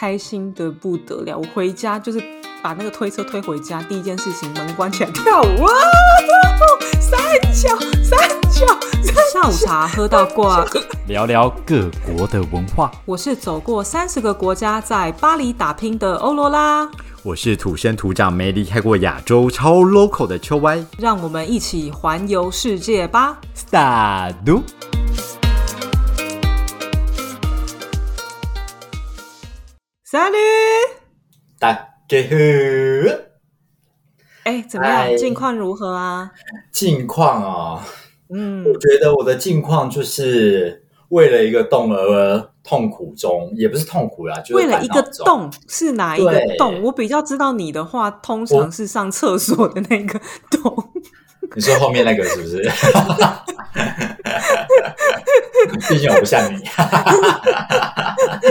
开心的不得了。我回家就是把那个推车推回家，第一件事情门关起来跳舞啊，三角三角，下午茶喝到挂。聊聊各国的文化。我是走过三十个国家，在巴黎打拼的欧罗拉。我是土生土长没离开过亚洲超 local 的秋歪。让我们一起环游世界吧，Start！三驴，大家好。哎，怎么样？近况如何啊？近况啊，嗯，我觉得我的近况就是为了一个洞而。痛苦中也不是痛苦啦，就是为了一个洞是哪一个洞？我比较知道你的话，通常是上厕所的那个 洞。你说后面那个是不是？毕竟我不像你。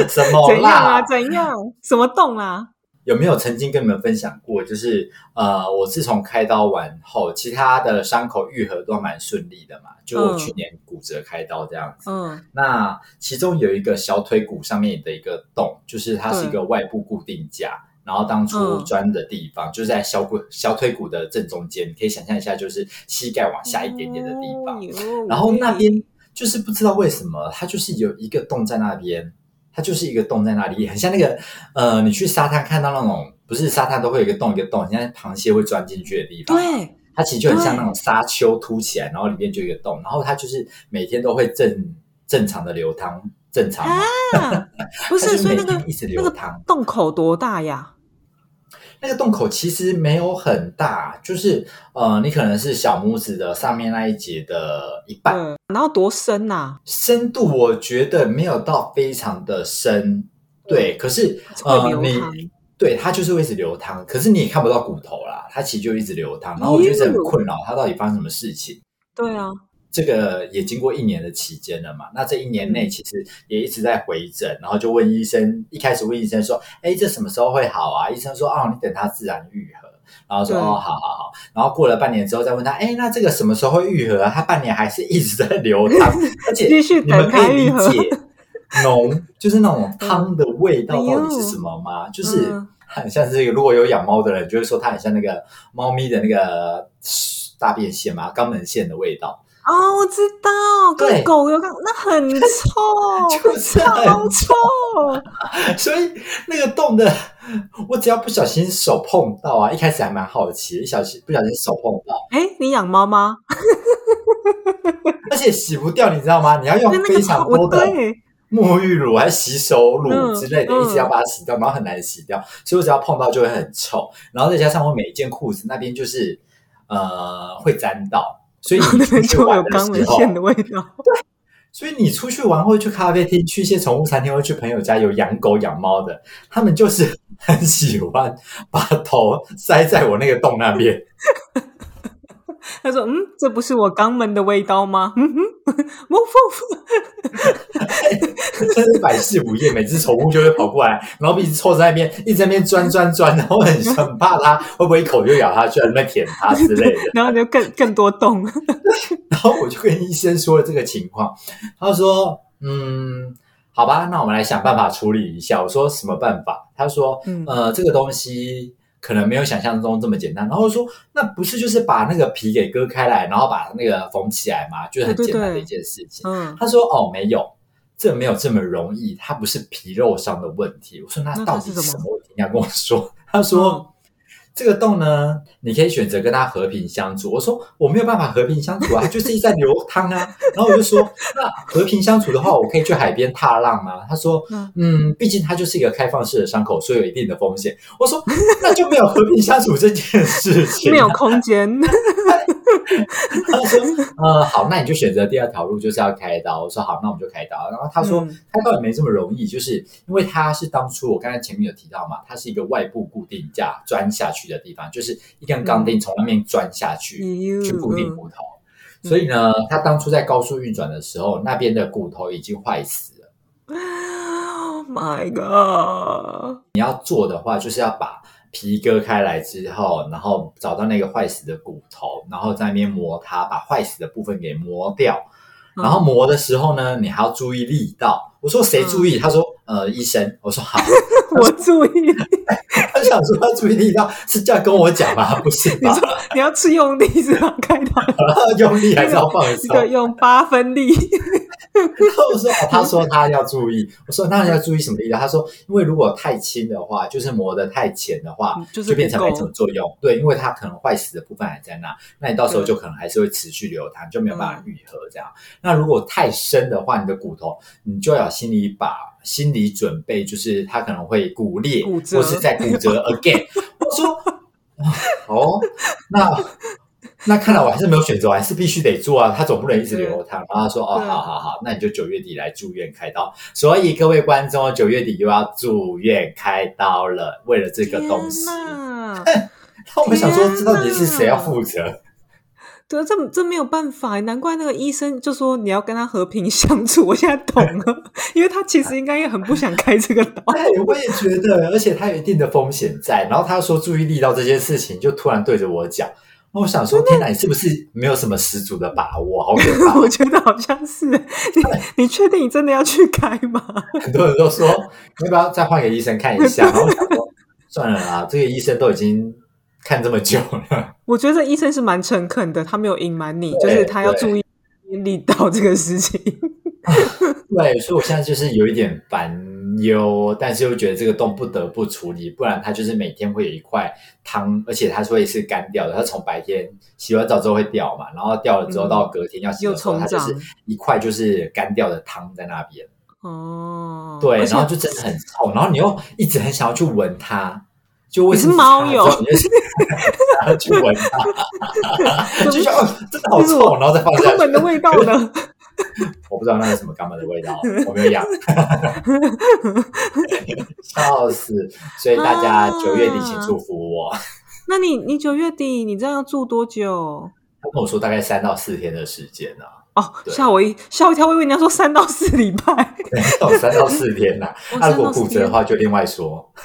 什么？怎样啊？怎样？什么洞啊？有没有曾经跟你们分享过？就是呃，我自从开刀完后，其他的伤口愈合都蛮顺利的嘛。就我去年骨折开刀这样子。嗯。那其中有一个小腿骨上面的一个洞，就是它是一个外部固定架，然后当初钻的地方就是在小骨小腿骨的正中间，你可以想象一下，就是膝盖往下一点点的地方。然后那边就是不知道为什么，它就是有一个洞在那边。它就是一个洞在那里，很像那个呃，你去沙滩看到那种，不是沙滩都会有一个洞一个洞，像螃蟹会钻进去的地方。对，它其实就很像那种沙丘凸起来，然后里面就一个洞，然后它就是每天都会正正常的流汤，正常。不是，所以那个一直流汤，洞口多大呀？那个洞口其实没有很大，就是呃，你可能是小拇指的上面那一节的一半。然后多深呐？深度我觉得没有到非常的深，对。可是呃，你对它就是会一直流汤，可是你也看不到骨头啦，它其实就一直流汤。然后我觉得很困扰，它到底发生什么事情？对啊。这个也经过一年的期间了嘛？那这一年内其实也一直在回诊，然后就问医生，一开始问医生说：“哎，这什么时候会好啊？”医生说：“哦，你等它自然愈合。”然后说：“哦，好好好。”然后过了半年之后再问他：“哎，那这个什么时候会愈合啊？”他半年还是一直在流汤，而且你们可以理解浓就是那种汤的味道到底是什么吗？就是很像这个，如果有养猫的人就会说它很像那个猫咪的那个大便腺嘛，肛门腺的味道。哦，我知道，跟狗有关，那很 臭，就是很臭。所以那个洞的，我只要不小心手碰到啊，一开始还蛮好奇，一小心不小心手碰到。哎，你养猫吗？而且洗不掉，你知道吗？你要用非常多的沐浴乳、还洗手乳之类的，一直要把它洗掉，然后很难洗掉。所以我只要碰到就会很臭，然后再加上我每一件裤子那边就是呃会沾到。所以你出去玩的味道，对，所以你出去玩或者去咖啡厅、去一些宠物餐厅或去朋友家有养狗养猫的，他们就是 很喜欢把头塞在我那个洞那边。他说：“嗯，这不是我肛门的味道吗？”嗯哼，汪 真是百试不厌。每只宠物就会跑过来，然后一直凑在那边，一直在那边钻钻钻，然后很很怕它会不会一口就咬它，去在那边舔它之类的。然后就更更多洞。然后我就跟医生说了这个情况，他说：“嗯，好吧，那我们来想办法处理一下。”我说：“什么办法？”他说：“呃，这个东西。”可能没有想象中这么简单。然后说，那不是就是把那个皮给割开来，然后把那个缝起来吗？就是很简单的一件事情。嗯他说：“哦，没有，这没有这么容易，它不是皮肉上的问题。”我说：“那到底是什么问题？”你要跟我说。他说。这个洞呢，你可以选择跟他和平相处。我说我没有办法和平相处啊，就是一直在流汤啊。然后我就说，那和平相处的话，我可以去海边踏浪吗？他说，嗯，毕竟它就是一个开放式的伤口，所以有一定的风险。我说，那就没有和平相处这件事情，没有空间。他说：“呃，好，那你就选择第二条路，就是要开刀。”我说：“好，那我们就开刀。”然后他说：“开刀也没这么容易，就是因为它是当初我刚才前面有提到嘛，它是一个外部固定架钻下去的地方，就是一根钢钉从外面钻下去去固定骨头。所以呢，他当初在高速运转的时候，那边的骨头已经坏死了。Oh My God！你要做的话，就是要把。皮割开来之后，然后找到那个坏死的骨头，然后在那边磨它，把坏死的部分给磨掉。然后磨的时候呢，你还要注意力道。我说谁注意？他说呃医生。我说好。我注意，他 想说他注意力到是这样跟我讲吗？不是吧？你要吃用力是吧？开导 用力还是要放这个松？用八分力，然后我说，哦他说他要注意，我说那要注意什么力量？他说，因为如果太轻的话，就是磨得太浅的话嗯，就是就变成没什么作用。对，因为它可能坏死的部分还在那，那你到时候就可能还是会持续流淌，就没有办嗯法愈合这样。那如果太深的话，你的骨头你就要心里把心理准备，就是他可能会骨裂，或是在骨折 again。我说，啊 哦，那。那看来我还是没有选择，我还是必须得做啊！他总不能一直流淌。然后他说：“哦，好好好，那你就九月底来住院开刀。”所以各位观众，九月底又要住院开刀了，为了这个东西。那我们想说，天这到底是谁要哪负责？对，这这没有办法，难怪那个医生就说你要跟他和平 相处。我现在懂了，因为他其实应该也很不想开这个刀。哎，我也觉得，而且他有一定的风险在。然后他说注意力到这件事情，就突然对着我讲。那我想说，天哪，你是不是没有什么十足的把握？好可 怕！我觉得好像是你，你确定你真的要去开吗？很多人都说，要不要再换个医生看一下？然后我想说，算了啦，这个医生都已经看这么久了。我觉得这医生是蛮诚恳的，他没有隐瞒你，就是他要注意力道这个事情。对，所以我现在就是有一点烦忧，但是又觉得这个洞不得不处理，不然它就是每天会有一块汤，而且它是会是干掉的。它从白天洗完澡之后会掉嘛，然后掉了之后嗯到隔天要洗的时候，它就是长一块就是干掉的汤在那边。哦，对，然后就真的很臭，然后你又一直很想要去闻它。就为你什么是猫友你就是想要去闻它 就觉得哦，真的好臭，然后再放下去。肛门的味道呢？我不知道那是什么肛门的味道，我没有养，笑死！所以大家九月底请祝福我。那你你九月底你这样要住多久？他跟我说大概三到四天的时间呢、哦，对吓我一吓我一跳，我以为你要说三到四礼拜。没 有三到四天呐、哦那、如果骨折的天话就另外说。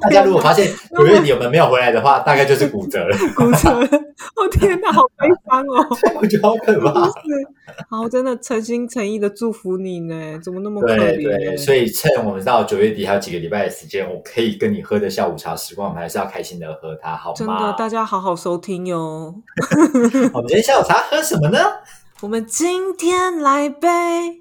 大家如果发现九月底我们没有回来的话，大概就是骨折了。骨折了，哦天哪，好悲伤哦！我觉得好可怕。好，真的诚心诚意的祝福你呢，怎么那么可对怜？对，所以趁我们到九月底还有几个礼拜的时间，我可以跟你喝的下午茶时光，我们还是要开心的喝它，好真的，大家好好收听哟。我们今天下午茶喝什么呢？我们今天来杯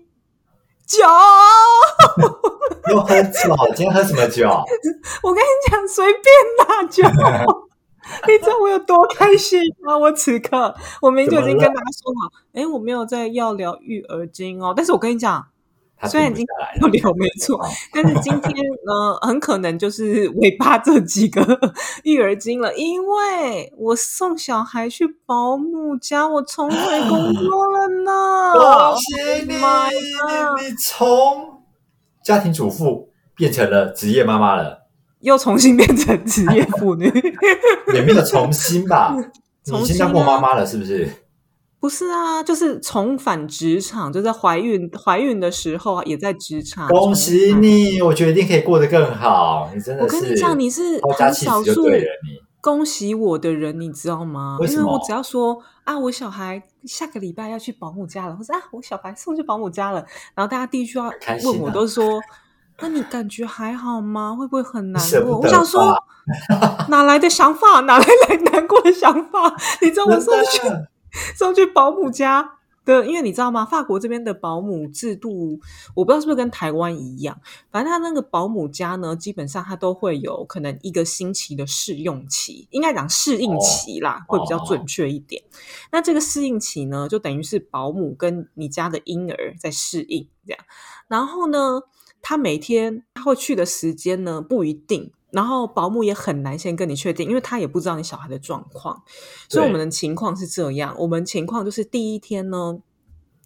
酒。又喝酒，今天喝什么酒？我跟你讲，随便拿酒。你知道我有多开心吗？我此刻我明明就已经跟大家说好，哎，我没有在要聊育儿经哦，但是我跟你讲，他虽然已经停不了，聊没错，但是今天呢，很可能就是尾巴这几个育儿经了，因为我送小孩去保姆家，我重回工 作了呢。恭喜你！你从家庭主妇变成了职业妈妈了，又重新变成职业妇女。也没有重新吧？你已经当过妈妈了，是不是？不是啊，就是重返职场，就在怀孕怀孕的时候啊也在职场。恭喜！你！我觉得一定可以过得更好。你真的我，跟你讲，你是很少数恭喜我的人，你知道吗？为因为我只要说啊，我小孩下个礼拜要去保姆家了，或者啊，我小孩送去保姆家了，然后大家第一句话问我都是说。那你感觉还好吗？会不会很难过？我想说，哪来的想法？哪来来难过的想法？你知道我送去真的送去保姆家的，因为你知道吗？法国这边的保姆制度，我不知道是不是跟台湾一样，反正他那个保姆家呢，基本上他都会有可能一个星期的试用期，应该讲适应期啦，哦会比较准确一点。那这个适应期呢，就等于是保姆跟你家的婴儿在适应这样。然后呢，他每天他会去的时间呢不一定。然后保姆也很难先跟你确定，因为他也不知道你小孩的状况，所以我们的情况是这样：我们情况就是第一天呢，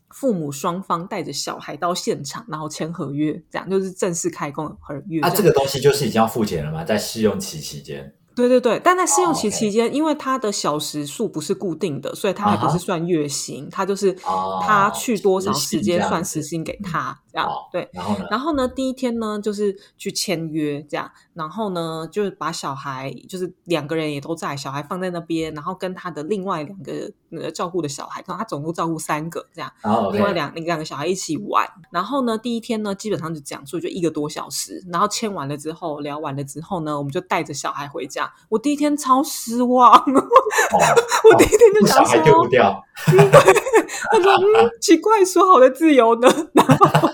父母双方带着小孩到现场，然后签合约，这样就是正式开工合约。啊，这个东西就是已经要付钱了吗？在试用期期间，对对对，但在试用期期间，因为他的小时数不是固定的，所以他还不是算月薪，他就是哦他去多少时间算时薪给他，这样好对。然后呢？然后呢，第一天呢就是去签约这样，然后呢就是把小孩，就是两个人也都在，小孩放在那边，然后跟他的另外两个呃照顾的小孩，他总共照顾三个这样，另外两两个小孩一起玩。然后呢，第一天呢，基本上就这样，所以就一个多小时。然后签完了之后，聊完了之后呢，我们就带着小孩回家。我第一天超失望，哦，我第一天就想小孩丢不说，掉，他说嗯，奇怪，说好的自由呢？然后，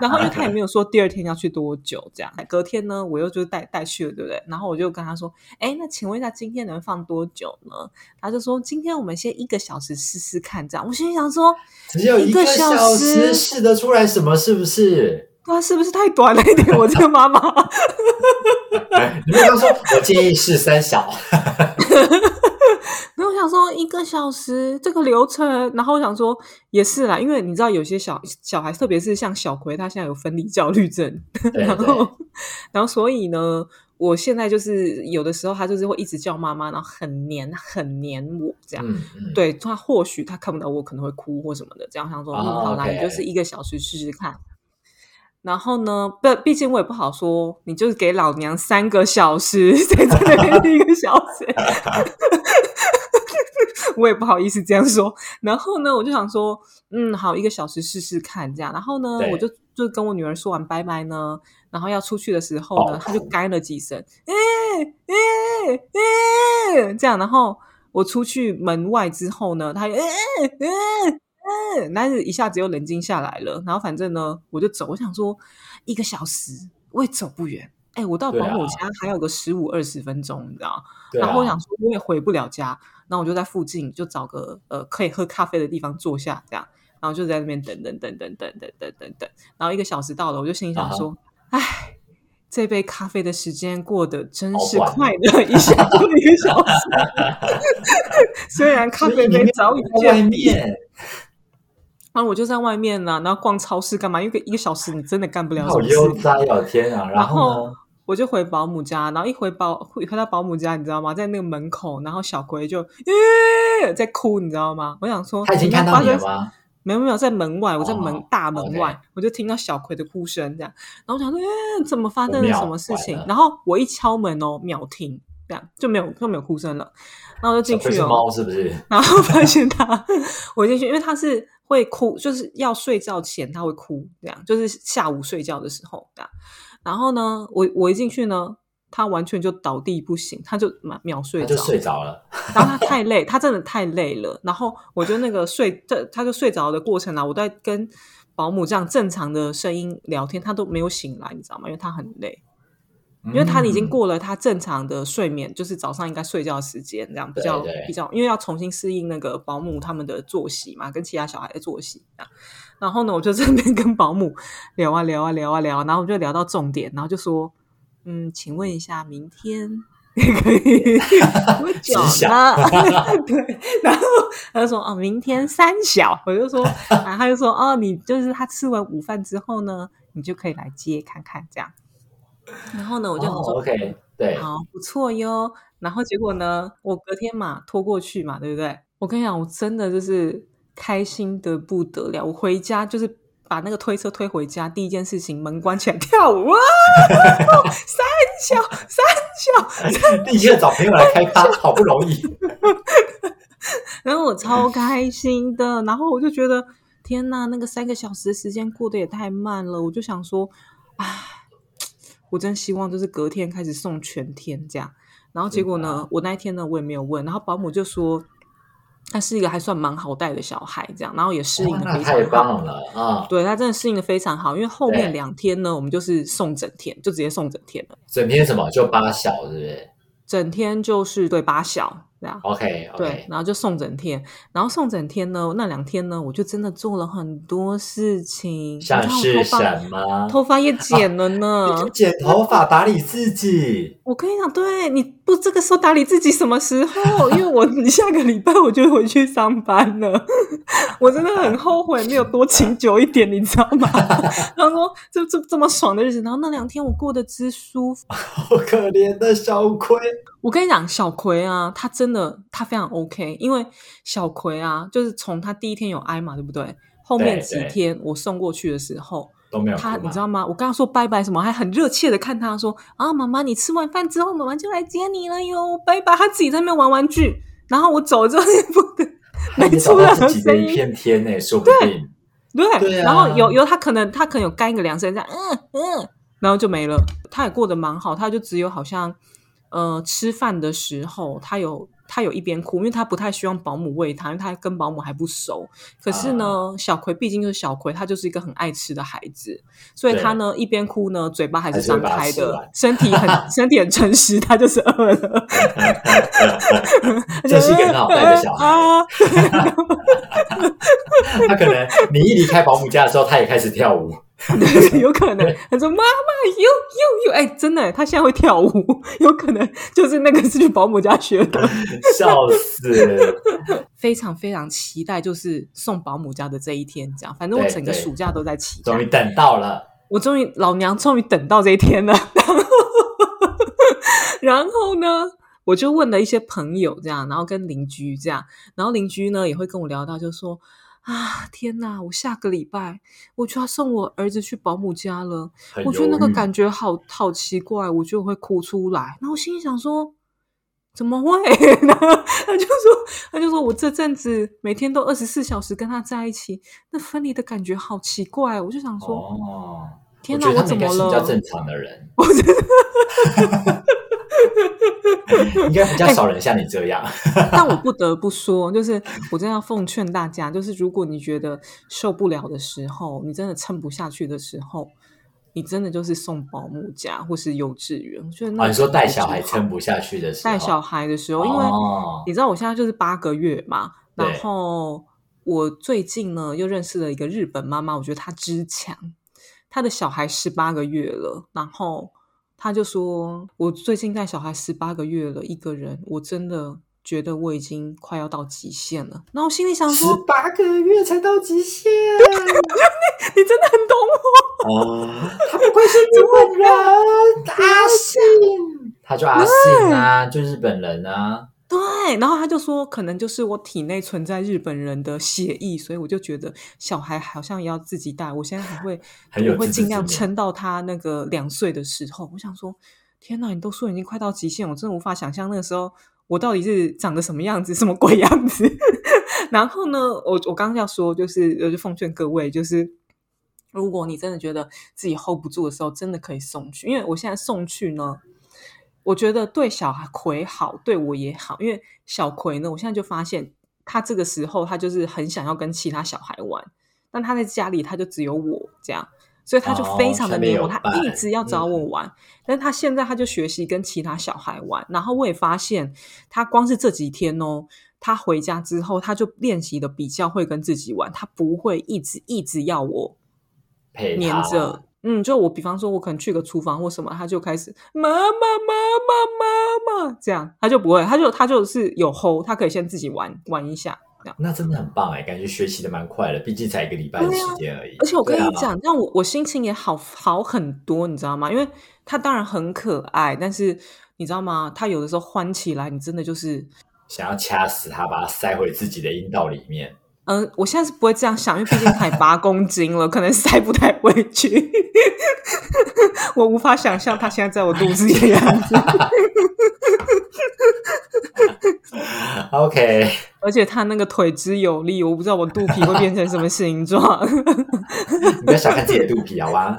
然后因为他也没有说第二天要去多久，这样。隔天呢，我又就带带去了，对不对？然后我就跟他说，哎，那请问一下，今天能放多久呢？他就说，今天我们先一个小时试试看，这样。我心里想说，只有一个小小时时试得出来什么？是不是？哇，是不是太短了一点？我这个妈妈。你没有跟他说，我建议试三小。想说一个小时这个流程，然后我想说也是啦，因为你知道有些小小孩，特别是像小葵，他现在有分离焦虑症，对对然后然后所以呢，我现在就是有的时候他就是会一直叫妈妈，然后很黏很黏我这样。嗯嗯，对他或许他看不到我可能会哭或什么的，这样想说，哦嗯，好啦你就是一个小时试试看。然后呢，不，毕竟我也不好说，你就是给老娘三个小时，在这边一个小时，我也不好意思这样说。然后呢，我就想说，嗯，好，一个小时试试看这样。然后呢，我就就跟我女儿说完拜拜呢，然后要出去的时候呢，爆她就干了几声，嗯嗯嗯，这样。然后我出去门外之后呢，她也哎哎哎，但是一下子又冷静下来了。然后反正呢，我就走，我想说一个小时我也走不远。哎，我到保姆家还有个十五二十分钟，你知道？对啊然后我想说我也回不了家，然后我就在附近就找个呃可以喝咖啡的地方坐下，这样，然后就在那边等等等等等等等等等，然后一个小时到了，我就心里啊想说，唉。这杯咖啡的时间过得真是快乐，一下就一个小时。虽然咖啡杯早已见面，然后我就在外面呢、然后逛超市干嘛？因为一个小时你真的干不了什好么事。悠哉哦！天啊，然然后呢？我就回保姆家，然后一回保回回到保姆家，你知道吗？在那个门口，然后小葵就耶在哭，你知道吗？我想说，他已经看到你了吗？没有没有，在门外，我在门、哦大门外，我就听到小葵的哭声，这样，然后我想说，哎，怎么发生了什么事情然后我一敲门哦，秒停，这样就没有就没有哭声了，然后我就进去哦，猫是不是？然后发现他，我进去，因为他是会哭，就是要睡觉前他会哭，这样就是下午睡觉的时候这样。然后呢，我我一进去呢，他完全就倒地不醒，他就秒秒睡着就，睡着了。然后他太累，他真的太累了。然后我就那个睡，这他就睡着的过程啊，我在跟保姆这样正常的声音聊天，他都没有醒来，你知道吗？因为他很累。因为他已经嗯过了他正常的睡眠，就是早上应该睡觉的时间，这样比较比较，因为要重新适应那个保姆他们的作息嘛，跟其他小孩的作息这样。然后呢，我就在那边跟保姆聊啊聊啊聊啊聊，然后我就聊到重点，然后就说，嗯，请问一下，明天可以多久 知呢？对，然后他就说，哦，明天三小，我就说，然后他就说，哦，你就是他吃完午饭之后呢，你就可以来接看看这样。然后呢，我就说，OK，对，好，不错哟。然后结果呢，我隔天嘛拖过去嘛，对不对？我跟你讲，我真的就是开心的不得了。我回家就是把那个推车推回家，第一件事情门关起来跳舞，哇！三小三小，立刻找朋友来开趴，好不容易。然后我超开心的，然后我就觉得天呐，那个三个小时的时间过得也太慢了，我就想说，唉，我真希望就是隔天开始送全天这样。然后结果呢，我那一天呢我也没有问，然后保姆就说他是一个还算蛮好带的小孩，这样，然后也适应的非常好。棒了啊！对他真的适应的非常好，因为后面对两天呢，我们就是送整天，就直接送整天了，整天什么就八小，是不是整天就是对八小这样。？OK 对然后就送整天，然后送整天呢，那两天呢，我就真的做了很多事情，是什么？头发也剪了呢。剪头发，打理自己。我跟你讲，对你不这个时候打理自己什么时候？因为我下个礼拜我就回去上班了，我真的很后悔没有多请久一点，你知道吗？然后说这这这么爽的日子，然后那两天我过得之舒服。好可怜的小葵，我跟你讲，小葵啊，他真的他非常 OK，因为小葵啊，就是从他第一天有挨嘛，对不对？后面几天我送过去的时候，都没有他你知道吗？我刚刚说拜拜什么，还很热切的看他说啊，妈妈，你吃完饭之后，妈妈就来接你了哟，拜拜。他自己在那边玩玩具，然后我走了之后也不 没出任何到自己的一声音，片天呢，说不定。对，对啊然后有有他可能他可能有干个两声这样，嗯嗯，然后就没了。他也过得蛮好，他就只有好像呃吃饭的时候，他有他有一边哭，因为他不太希望保姆喂他，因为他跟保姆还不熟。可是呢，小葵毕竟就是小葵，他就是一个很爱吃的孩子，所以他呢一边哭呢，嘴巴还是张开的，身体很 身体很诚实，他就是饿了。这是一个很好带的小孩啊！他可能你一离开保姆家的时候，他也开始跳舞。有可能，他说妈妈呦呦呦，哎，真的，他现在会跳舞，有可能就是那个是去保姆家学的。笑死！非常非常期待，就是送保姆家的这一天，这样，反正我整个暑假都在期待终于。等到了，我终于老娘终于等到这一天了。然后呢，我就问了一些朋友，这样，然后跟邻居这样，然后邻居呢也会跟我聊到，就说啊，天哪，我下个礼拜我就要送我儿子去保姆家了，我觉得那个感觉好好奇怪，我觉得我会哭出来。然后我心里想说。怎么会？然后他就说，他就说我这阵子每天都二十四小时跟他在一起，那分离的感觉好奇怪。我就想说，哦，天哪，我怎么了？比较正常的人，我 应该比较少人像你这样。但我不得不说，就是我真的要奉劝大家，就是如果你觉得受不了的时候，你真的撑不下去的时候，你真的就是送保姆家或是幼稚园。我觉得你说带小孩撑不下去的时候，带小孩的时候，因为哦你知道我现在就是八个月嘛，对然后我最近呢又认识了一个日本妈妈，我觉得她之强，她的小孩十八个月了，然后她就说，我最近带小孩十八个月了，一个人，我真的觉得我已经快要到极限了。然后我心里想说十，八个月才到极限你真的很懂我。哦，他不愧是日本人，阿信，他就阿信啊，就日本人啊。对，然后他就说，可能就是我体内存在日本人的血液，所以我就觉得小孩好像也要自己带。我现在还会，我会尽量撑到他那个两岁的时候。我想说，天哪，你都说已经快到极限，我真的无法想象那个时候我到底是长得什么样子，什么鬼样子。然后呢，我我刚刚要说，就是我就奉劝各位，就是。如果你真的觉得自己 hold 不住的时候，真的可以送去，因为我现在送去呢，我觉得对小葵好，对我也好，因为小葵呢，我现在就发现他这个时候他就是很想要跟其他小孩玩，但他在家里他就只有我这样，所以他就非常的黏我，他一直要找我玩。但是他现在他就学习跟其他小孩玩，然后我也发现他光是这几天哦，他回家之后他就练习的比较会跟自己玩，他不会一直一直要我陪黏着。嗯，就我比方说，我可能去个厨房或什么，他就开始妈妈妈妈妈妈这样，他就不会，他就他就是有 hold，他可以先自己玩玩一下。那真的很棒哎，感觉学习的蛮快的，毕竟才一个礼拜的时间而已。而且我跟你讲，让我我心情也好好很多，你知道吗？因为他当然很可爱，但是你知道吗？他有的时候欢起来，你真的就是，想要掐死他，把他塞回自己的阴道里面。嗯、我现在是不会这样想，因为毕竟才八公斤了，可能塞不太回去。我无法想象他现在在我肚子里的样子。OK，而且他那个腿之有力，我不知道我肚皮会变成什么形状。你不要小看自己的肚皮，好吧？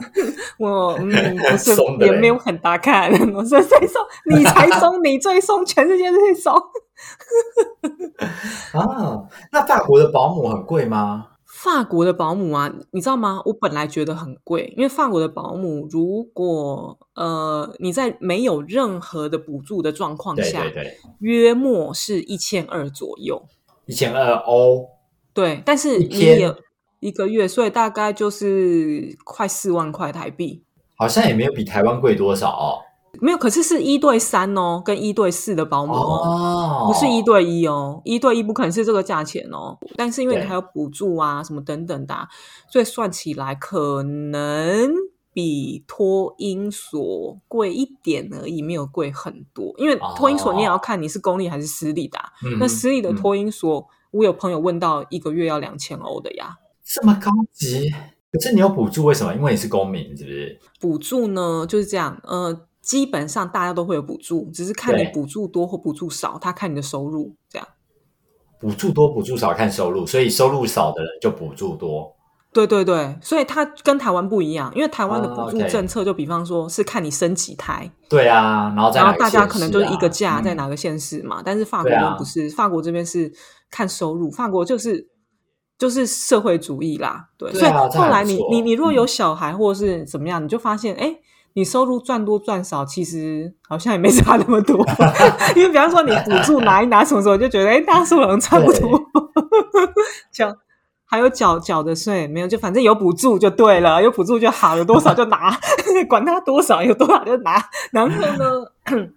我嗯，不是也没有很大看，我说最松，你才松，你最松，全世界最松。啊，那法国的保姆很贵吗？法国的保姆啊，你知道吗？我本来觉得很贵，因为法国的保姆，如果呃你在没有任何的补助的状况下，对对，约莫是一千二左右。一千二欧，对，但是你也一个月，所以大概就是快四万块台币。好像也没有比台湾贵多少哦。没有，可是是一对三哦，跟一对四的保姆哦，哦，不是一对一哦，一对一不可能是这个价钱哦。但是因为你对还有补助啊，什么等等的啊、所以算起来可能比托婴所贵一点而已，没有贵很多。因为托婴所你也要看你是公立还是私立的那私立的嗯托婴所，我有朋友问到一个月要两千欧的呀。这么高级，可是你有补助，为什么？因为你是公民，是不是？补助呢就是这样，呃，基本上大家都会有补助，只是看你补助多或补助少，他看你的收入这样。补助多补助少看收入，所以收入少的人就补助多。对对对，所以它跟台湾不一样，因为台湾的补助政策就比方说是看你生几胎，对啊，然后再然后大家可能就是一个价嗯在哪个县市嘛，但是法国不是，法国这边是看收入，法国就是就是社会主义啦，对，对啊所以后来你你你如果嗯有小孩或者是怎么样，你就发现哎。你收入赚多赚少，其实好像也没差那么多，因为比方说你补助拿一拿什么时候，就觉得哎，大家收入好像差不多。缴还有缴缴的税没有，就反正有补助就对了，有补助就好，有多少就拿，管他多少，有多少就拿。然后呢，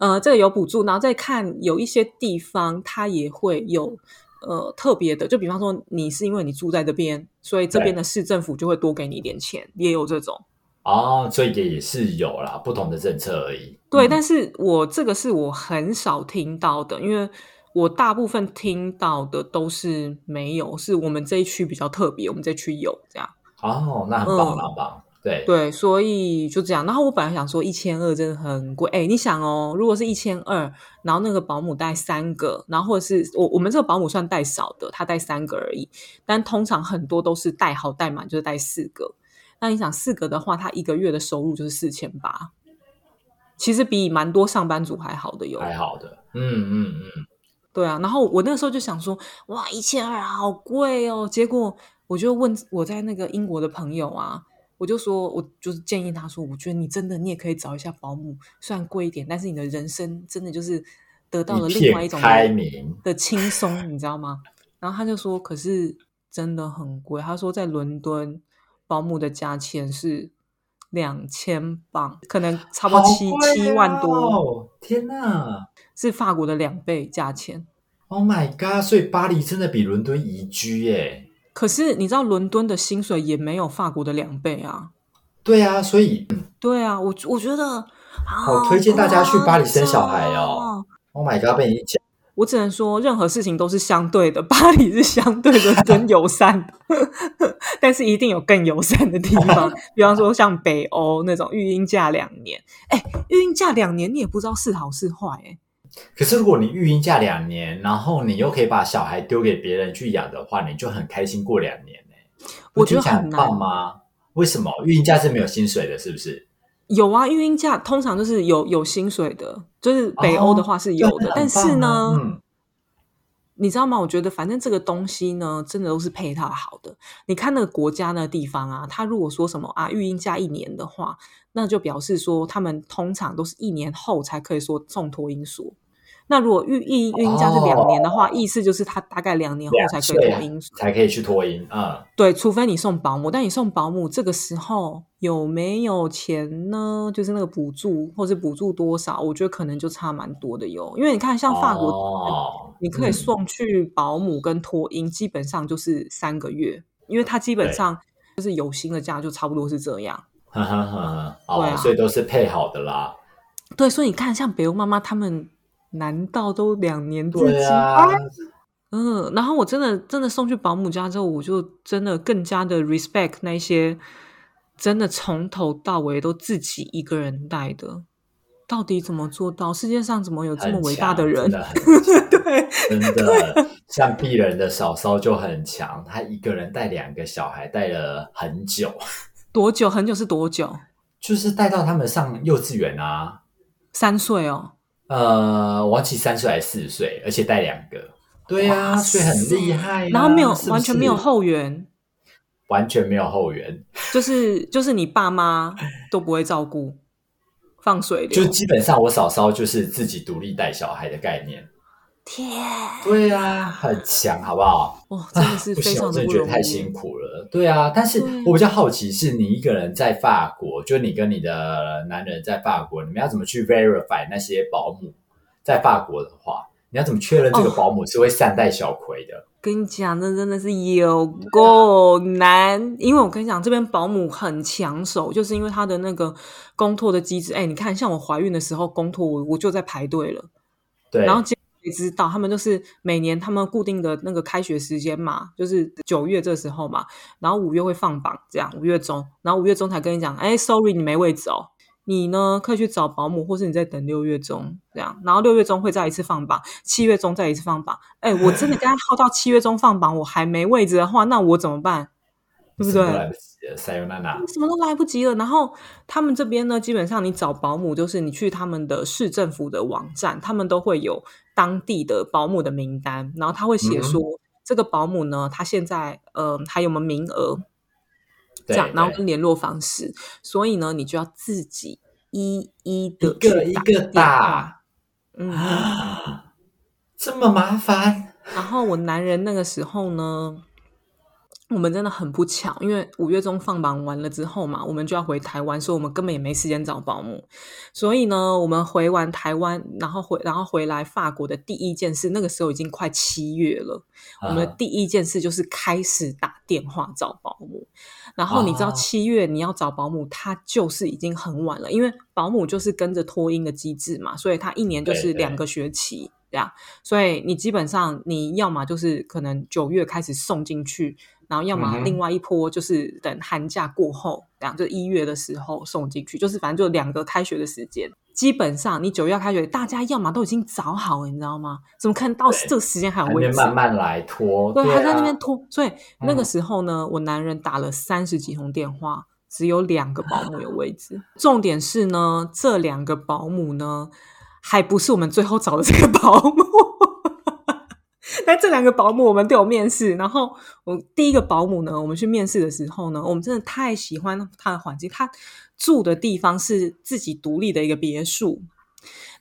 呃，这个有补助，然后再看有一些地方它也会有呃特别的，就比方说你是因为你住在这边，所以这边的市政府就会多给你一点钱，也有这种。哦，所以也是有啦，不同的政策而已。对，嗯但是我这个是我很少听到的，因为我大部分听到的都是没有，是我们这一区比较特别，我们这区有这样。哦，那很棒，嗯那很棒。对对，所以就这样。然后我本来想说一千二真的很贵，哎，你想哦，如果是一千二，然后那个保姆带三个，然后或者是我我们这个保姆算带少的，他带三个而已，但通常很多都是带好带满，就是带四个。那你想四个的话，他一个月的收入就是四千八，其实比蛮多上班族还好的有。还好的。嗯嗯嗯，对啊，然后我那个时候就想说，哇，一千二好贵哦。结果我就问我在那个英国的朋友啊，我就说，我就是建议他说，我觉得你真的你也可以找一下保姆，虽然贵一点，但是你的人生真的就是得到了另外一种片开明。的轻松，你知道吗？然后他就说，可是真的很贵。他说在伦敦保姆的价钱是两千磅，可能差不多七七万多，哦！天哪是法国的两倍价钱。！Oh my god！所以巴黎真的比伦敦宜居耶。可是你知道伦敦的薪水也没有法国的两倍啊。对啊，所以对啊，我我觉得好好推荐大家去巴黎生小孩哦。Oh my god！被你讲，我只能说，任何事情都是相对的，巴黎是相对伦敦 友善的，但是一定有更友善的地方，比方说像北欧那种育婴假两年。哎，育婴假两年你也不知道是好是坏，哎，可是如果你育婴假两年，然后你又可以把小孩丢给别人去养的话，你就很开心过两年呢。我觉得很棒吗？为什么育婴假是没有薪水的？是不是？有啊，育婴假通常就是有有薪水的，就是北欧的话是有的，哦但是呢，嗯，你知道吗？我觉得反正这个东西呢，真的都是配套好的。你看那个国家那个地方啊，他如果说什么啊，育婴假一年的话，那就表示说他们通常都是一年后才可以说送托婴所。那如果育育育婴假是两年的话，意思就是他大概两年后才可以托婴。才可以去托婴。嗯，对，除非你送保姆，但你送保姆这个时候有没有钱呢？就是那个补助，或是补助多少，我觉得可能就差蛮多的哟。因为你看，像法国，哦你可以嗯送去保姆跟托婴，基本上就是三个月，因为他基本上就是有薪的假，就差不多是这样。呵呵呵呵，哦，对啊所以都是配好的啦。对，所以你看，像北欧妈妈他们，难道都两年自己？对啊，嗯，然后我真的真的送去保姆家之后，我就真的更加的 respect 那些真的从头到尾都自己一个人带的，到底怎么做到？世界上怎么有这么很伟大的人？真的对，真的，像鄙人的嫂嫂就很强，她一个人带两个小孩，带了很久，多久？很久是多久？就是带到他们上幼稚园啊。三岁哦。呃，我忘记三岁还是四岁，而且带两个。对啊，所以很厉害、啊。然后没有完全没有后援，完全没有后援，就是就是你爸妈都不会照顾，放水流。就基本上我嫂嫂就是自己独立带小孩的概念。天，对啊，很强，好不好？哇，真的是不行，非常我真的觉得。太辛苦了。对啊，但是我比较好奇，是你一个人在法国，就你跟你的男人在法国，你们要怎么去 verify 那些保姆在法国的话，你要怎么确认这个哦保姆是会善待小葵的？跟你讲，那真的是有够难，因为我跟你讲，这边保姆很抢手，就是因为他的那个公托的机制。哎，你看，像我怀孕的时候公托，我我就在排队了，对，然后结谁知道他们就是每年他们固定的那个开学时间嘛，就是九月这时候嘛，然后五月会放榜，这样五月中，然后五月中才跟你讲，哎，sorry，你没位置哦。你呢可以去找保姆，或是你在等六月中这样，然后六月中会再一次放榜，七月中再一次放榜。哎，我真的跟他耗到七月中放榜，我还没位置的话，那我怎么办？对不对？来不及了，塞尤娜娜，什么都来不及了。然后他们这边呢，基本上你找保姆，就是你去他们的市政府的网站，他们都会有当地的保姆的名单，然后他会写说这个保姆呢，他现在呃还有没有名额。这样，然后跟联络方式，所以呢，你就要自己一一的一个一个打，嗯，这么麻烦。然后我男人那个时候呢。我们真的很不巧，因为五月中放榜完了之后嘛，我们就要回台湾，所以我们根本也没时间找保姆。所以呢，我们回完台湾，然后回，然后回来法国的第一件事，那个时候已经快七月了。我们的第一件事就是开始打电话找保姆。然后你知道，七月你要找保姆，它就是已经很晚了，因为保姆就是跟着托婴的机制嘛，所以它一年就是两个学期这样。所以你基本上你要么就是可能九月开始送进去。然后要么另外一波就是等寒假过后，这样就一月的时候送进去，就是反正就两个开学的时间。基本上你九月要开学，大家要么都已经找好了，你知道吗？怎么看到这个时间还有位置？慢慢来拖，对，还在那边拖。所以那个时候呢，我男人打了三十几通电话，只有两个保姆有位置。重点是呢，这两个保姆呢，还不是我们最后找的这个保姆。但这两个保姆我们都有面试，然后我第一个保姆呢，我们去面试的时候呢，我们真的太喜欢他的环境，他住的地方是自己独立的一个别墅，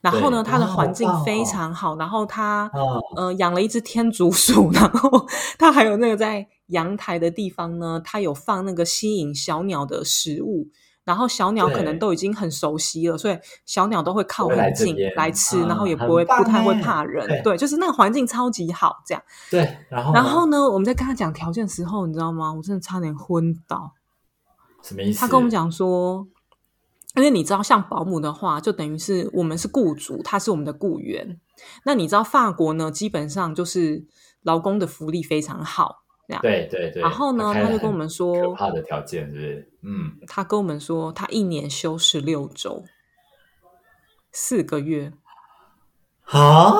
然后呢，他的环境非常好，然后他呃养了一只天竺鼠，然后他还有那个在阳台的地方呢，他有放那个吸引小鸟的食物。然后小鸟可能都已经很熟悉了，所以小鸟都会靠很近来吃，然后也不会不太会怕人。对，就是那个环境超级好，这样。对，然后然后呢，我们在跟他讲条件的时候，你知道吗？我真的差点昏倒。什么意思？他跟我们讲说，因为你知道，像保姆的话，就等于是我们是雇主，他是我们的雇员。那你知道法国呢？基本上就是劳工的福利非常好。对对对，然后呢，他就跟我们说，可怕的条件是不是？嗯，他跟我们说，他一年休十六周，四个月。啊？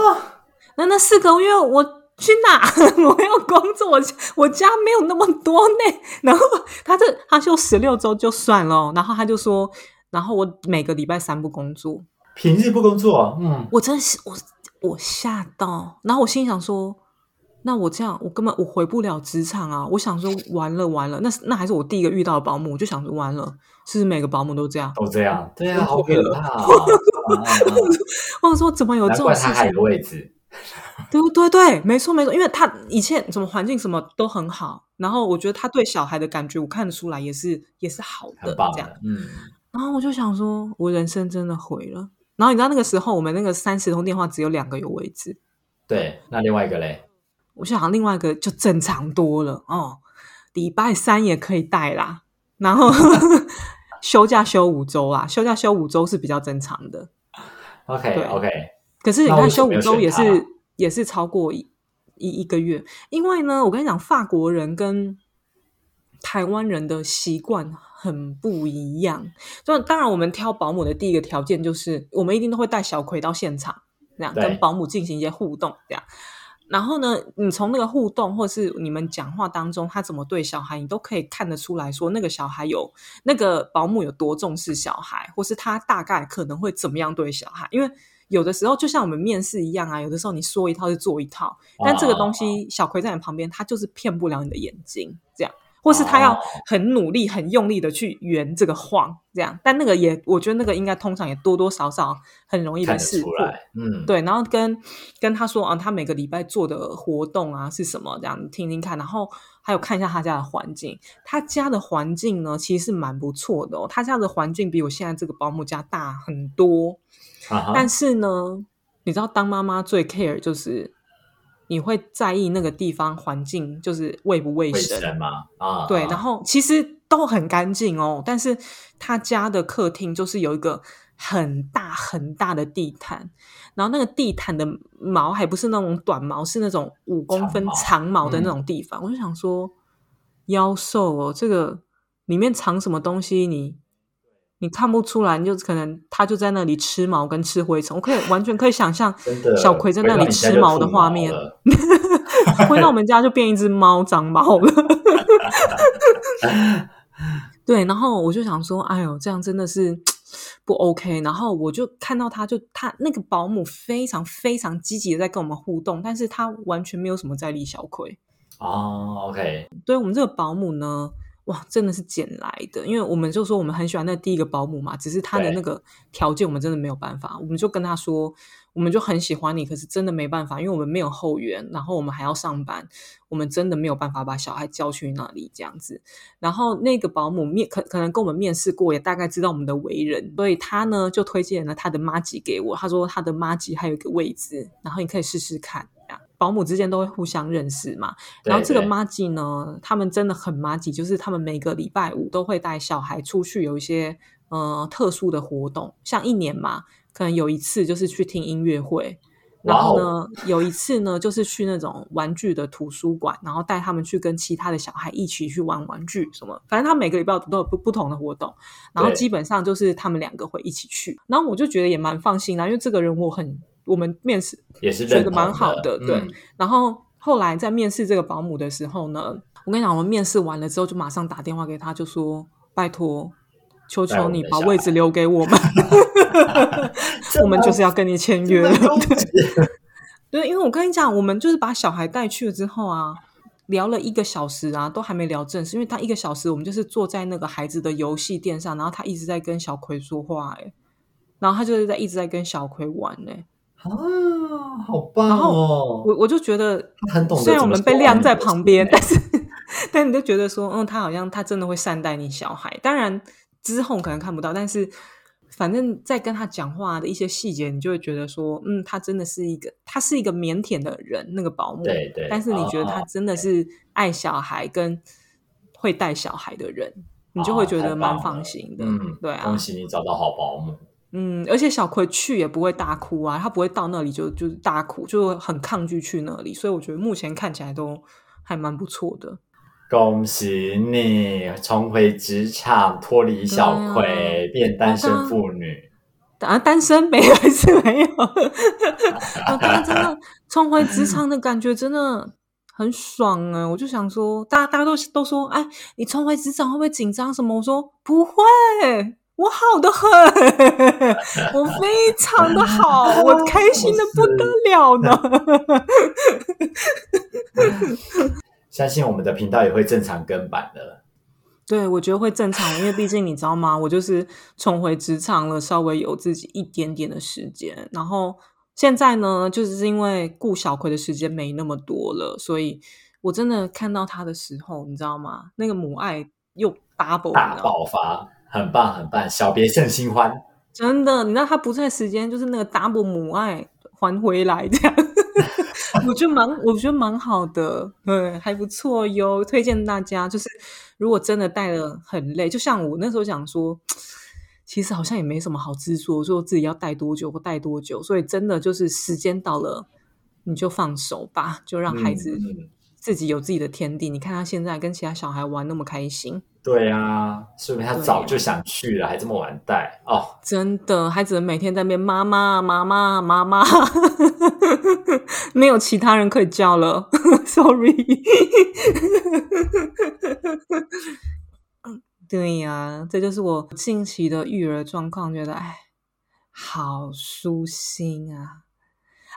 那那四个月我去哪？我要工作，我我家没有那么多呢。然后他这他休十六周就算了，然后他就说，然后我每个礼拜三不工作，平日不工作。嗯，我真是我我吓到，然后我心想说。那我这样，我根本我回不了职场啊！我想说，完了完了，那那还是我第一个遇到的保姆，我就想说，完了，是不是每个保姆都这样？都这样，对啊，好可怕！啊我想说，怎么有这种事情？还有位置？对对对，没错没错，因为他一切什么环境什么都很好，然后我觉得他对小孩的感觉，我看得出来也是也是好的，这样，嗯。然后我就想说，我人生真的毁了。然后你知道那个时候，我们那个三十通电话只有两个有位置，对，那另外一个嘞？我想另外一个就正常多了哦，礼拜三也可以带啦，然后 休假休五周啦，休假休五周是比较正常的。OK OK，可是你看休五周也是也是超过一一个月，因为呢，我跟你讲，法国人跟台湾人的习惯很不一样。就当然，我们挑保姆的第一个条件就是，我们一定都会带小葵到现场，这样跟保姆进行一些互动，这样。然后呢，你从那个互动，或是你们讲话当中，他怎么对小孩，你都可以看得出来说，那个小孩有那个保姆有多重视小孩，或是他大概可能会怎么样对小孩。因为有的时候，就像我们面试一样啊，有的时候你说一套就做一套，但这个东西小葵在你旁边，他就是骗不了你的眼睛，这样。或是他要很努力、很用力的去圆这个谎，这样，但那个也，我觉得那个应该通常也多多少少很容易的识破，嗯，对。然后跟跟他说啊，他每个礼拜做的活动啊是什么，这样听听看。然后还有看一下他家的环境，他家的环境呢其实是蛮不错的哦。他家的环境比我现在这个保姆家大很多，但是呢，你知道当妈妈最 care 就是。你会在意那个地方环境就是卫不卫生吗？啊，对，然后其实都很干净哦，但是他家的客厅就是有一个很大很大的地毯，然后那个地毯的毛还不是那种短毛，是那种五公分长毛的那种地方，我就想说，妖兽哦，这个里面藏什么东西？你你看不出来，你就可能他就在那里吃毛跟吃灰尘，我可以完全可以想象小葵在那里吃毛的画面回到我们家就变一只猫长毛了。对，然后我就想说，哎呦，这样真的是 不 OK。然后我就看到他就他那个保姆非常非常积极的在跟我们互动，但是他完全没有什么在理小葵。哦，OK，对我们这个保姆呢，哇，真的是捡来的，因为我们就说我们很喜欢那第一个保姆嘛，只是他的那个条件我们真的没有办法，我们就跟他说，我们就很喜欢你，可是真的没办法，因为我们没有后援，然后我们还要上班，我们真的没有办法把小孩叫去那里这样子。然后那个保姆面可可能跟我们面试过，也大概知道我们的为人，所以他呢就推荐了他的妈吉给我，他说他的妈吉还有一个位置，然后你可以试试看。保姆之间都会互相认识嘛，然后这个妈吉呢，他们真的很妈吉，就是他们每个礼拜五都会带小孩出去有一些呃特殊的活动，像一年嘛，可能有一次就是去听音乐会，然后哇呢，有一次呢就是去那种玩具的图书馆，然后带他们去跟其他的小孩一起去玩玩具什么，反正他每个礼拜都有不不同的活动，然后基本上就是他们两个会一起去，然后我就觉得也蛮放心啦，因为这个人我很我们面试也是觉得蛮好的，对。嗯然后后来在面试这个保姆的时候呢，我跟你讲，我们面试完了之后就马上打电话给他，就说拜托，求求你把位置留给我们，我们就是要跟你签约了。对对，因为我跟你讲，我们就是把小孩带去了之后啊。聊了一个小时啊，都还没聊正事，因为他一个小时我们就是坐在那个孩子的游戏垫上，然后他一直在跟小葵说话、欸，然后他就是在一直在跟小葵玩、欸，啊，好棒然哦！我我就觉得很懂虽然我们被晾在旁边，但是但你就觉得说，嗯，他好像他真的会善待你小孩。当然之后可能看不到，但是反正在跟他讲话的一些细节，你就会觉得说，嗯，他真的是一个他是一个腼腆的人，那个保姆。对对但是你觉得他哦真的是爱小孩跟会带小孩的人，你就会觉得蛮放心的。嗯，对啊恭，喜你找到好保姆。嗯，而且小葵去也不会大哭啊，他不会到那里就就是大哭，就很抗拒去那里，所以我觉得目前看起来都还蛮不错的。恭喜你重回职场，脱离小对葵，变单身妇女。啊，单身没有还是没有？我 刚刚真的重回职场的感觉真的很爽啊！我就想说，大家大家都都说，哎，你重回职场会不会紧张什么？我说不会，我好的很，我非常的好，我开 心的不得了呢。相信我们的频道也会正常更版的。对，我觉得会正常，因为毕竟你知道吗？我就是重回职场了，稍微有自己一点点的时间，然后现在呢，就是因为顾小葵的时间没那么多了，所以我真的看到他的时候，你知道吗？那个母爱又 double，大爆发，很棒很棒，小别胜新欢。真的，你知道他不在时间，就是那个 double 母爱还回来这样，我觉得蛮，我觉得蛮好的，对，还不错哟，推荐大家。就是如果真的带了很累，就像我那时候讲说，其实好像也没什么好执着，说自己要带多久或带多久，所以真的就是时间到了，你就放手吧，就让孩子自己有自己的天地。你看他现在跟其他小孩玩那么开心。对啊，说明他对啊早就想去了，还这么晚带哦。真的，孩子每天在那边妈妈妈妈妈妈，没有其他人可以叫了，sorry。嗯 对呀、这就是我近期的育儿状况，觉得哎，好舒心啊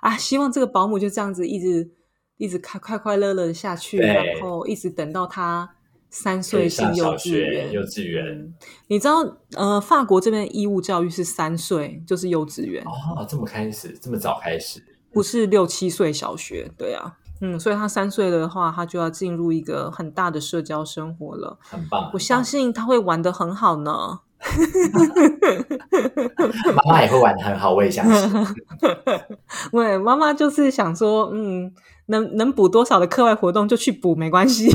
啊！希望这个保姆就这样子一直一直开快快乐乐的下去，然后一直等到他三可岁上进幼稚小学、园，幼稚园嗯你知道，呃，法国这边义务教育是三岁就是幼稚园，哦，这么开始，这么早开始，不是六七岁小学。对啊，嗯，所以他三岁的话，他就要进入一个很大的社交生活了。很棒。我相信他会玩的很好呢。妈妈也会玩的很好，我也相信。喂，妈妈就是想说，嗯，能能补多少的课外活动就去补，没关系。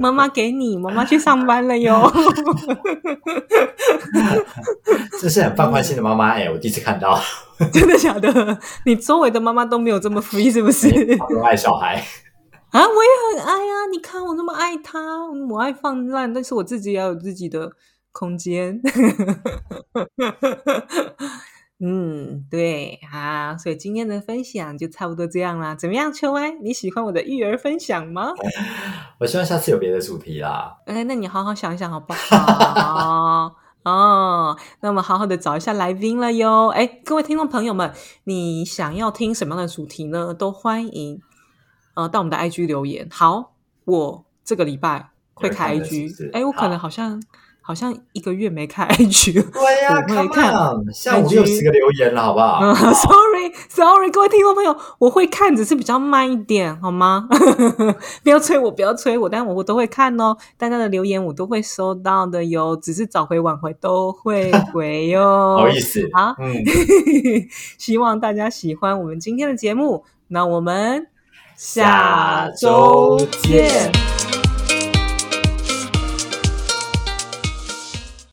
妈妈给你，妈妈去上班了哟。这是很放宽心的妈妈哎、我第一次看到，真的假的？你周围的妈妈都没有这么 free 是不是？他们爱小孩。啊，我也很爱啊！你看我那么爱他，我爱放烂，但是我自己也要有自己的空间。嗯，对啊，所以今天的分享就差不多这样啦。怎么样，秋歪？你喜欢我的育儿分享吗？我希望下次有别的主题啦。哎，那你好好想一想好不好？哦，那我们好好的找一下来宾了哟。哎，各位听众朋友们，你想要听什么样的主题呢？都欢迎呃到我们的 IG 留言。好，我这个礼拜会开 IG。哎，我可能好像。好像一个月没看 IG，对呀，我会看，下午六十个留言了，好不好？Sorry，Sorry，各位听众朋友，我会看，只是比较慢一点，好吗？不要催我，不要催我，但我我都会看哦，大家的留言我都会收到的哟，只是早回晚回都会回哟。好意思，好，嗯，希望大家喜欢我们今天的节目，那我们下周见。